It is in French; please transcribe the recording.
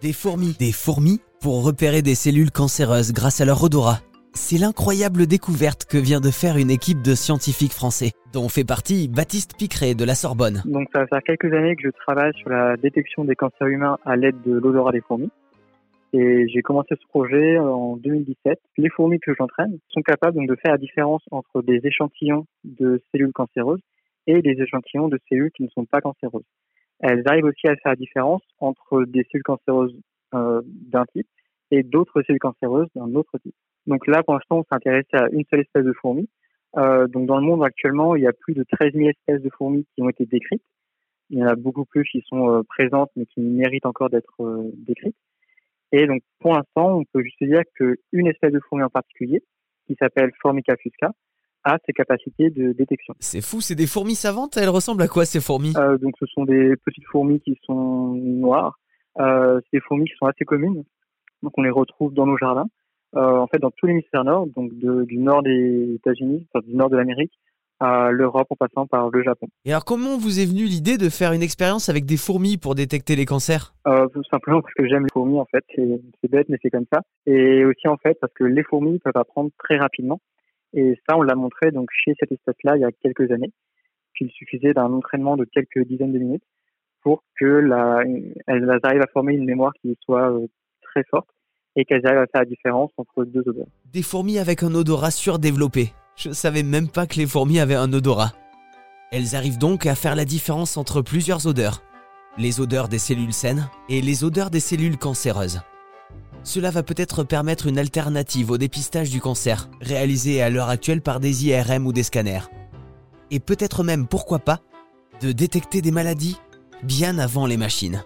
Des fourmis. Des fourmis pour repérer des cellules cancéreuses grâce à leur odorat. C'est l'incroyable découverte que vient de faire une équipe de scientifiques français, dont fait partie Baptiste Picret de la Sorbonne. Donc ça fait quelques années que je travaille sur la détection des cancers humains à l'aide de l'odorat des fourmis. Et j'ai commencé ce projet en 2017. Les fourmis que j'entraîne sont capables de faire la différence entre des échantillons de cellules cancéreuses et des échantillons de cellules qui ne sont pas cancéreuses. Elles arrivent aussi à faire la différence entre des cellules cancéreuses euh, d'un type et d'autres cellules cancéreuses d'un autre type. Donc là, pour l'instant, on s'est intéressé à une seule espèce de fourmi. Euh, donc dans le monde actuellement, il y a plus de 13 000 espèces de fourmis qui ont été décrites. Il y en a beaucoup plus qui sont euh, présentes mais qui méritent encore d'être décrites. Et donc pour l'instant, on peut juste dire qu'une espèce de fourmi en particulier, qui s'appelle Formica fusca, ses capacités de détection. C'est fou, c'est des fourmis savantes Elles ressemblent à quoi ces fourmis? Euh, Donc ce sont des petites fourmis qui sont noires. Euh, c'est des fourmis qui sont assez communes. Donc on les retrouve dans nos jardins. Euh, en fait, dans tout l'hémisphère nord, donc de, du nord des États-Unis, enfin, du nord de l'Amérique, à l'Europe en passant par le Japon. Et alors comment vous est venue l'idée de faire une expérience avec des fourmis pour détecter les cancers? Euh, Tout simplement parce que j'aime les fourmis en fait, c'est bête mais c'est comme ça. Et aussi en fait parce que les fourmis peuvent apprendre très rapidement. Et ça on l'a montré donc chez cette espèce-là il y a quelques années, qu'il suffisait d'un entraînement de quelques dizaines de minutes pour que la, elles arrivent à former une mémoire qui soit euh, très forte et qu'elles arrivent à faire la différence entre deux odeurs. Des fourmis avec un odorat surdéveloppé. Je savais même pas que les fourmis avaient un odorat. Elles arrivent donc à faire la différence entre plusieurs odeurs. Les odeurs des cellules saines et les odeurs des cellules cancéreuses. Cela va peut-être permettre une alternative au dépistage du cancer, réalisé à l'heure actuelle par des IRM ou des scanners. Et peut-être même, pourquoi pas, de détecter des maladies bien avant les machines.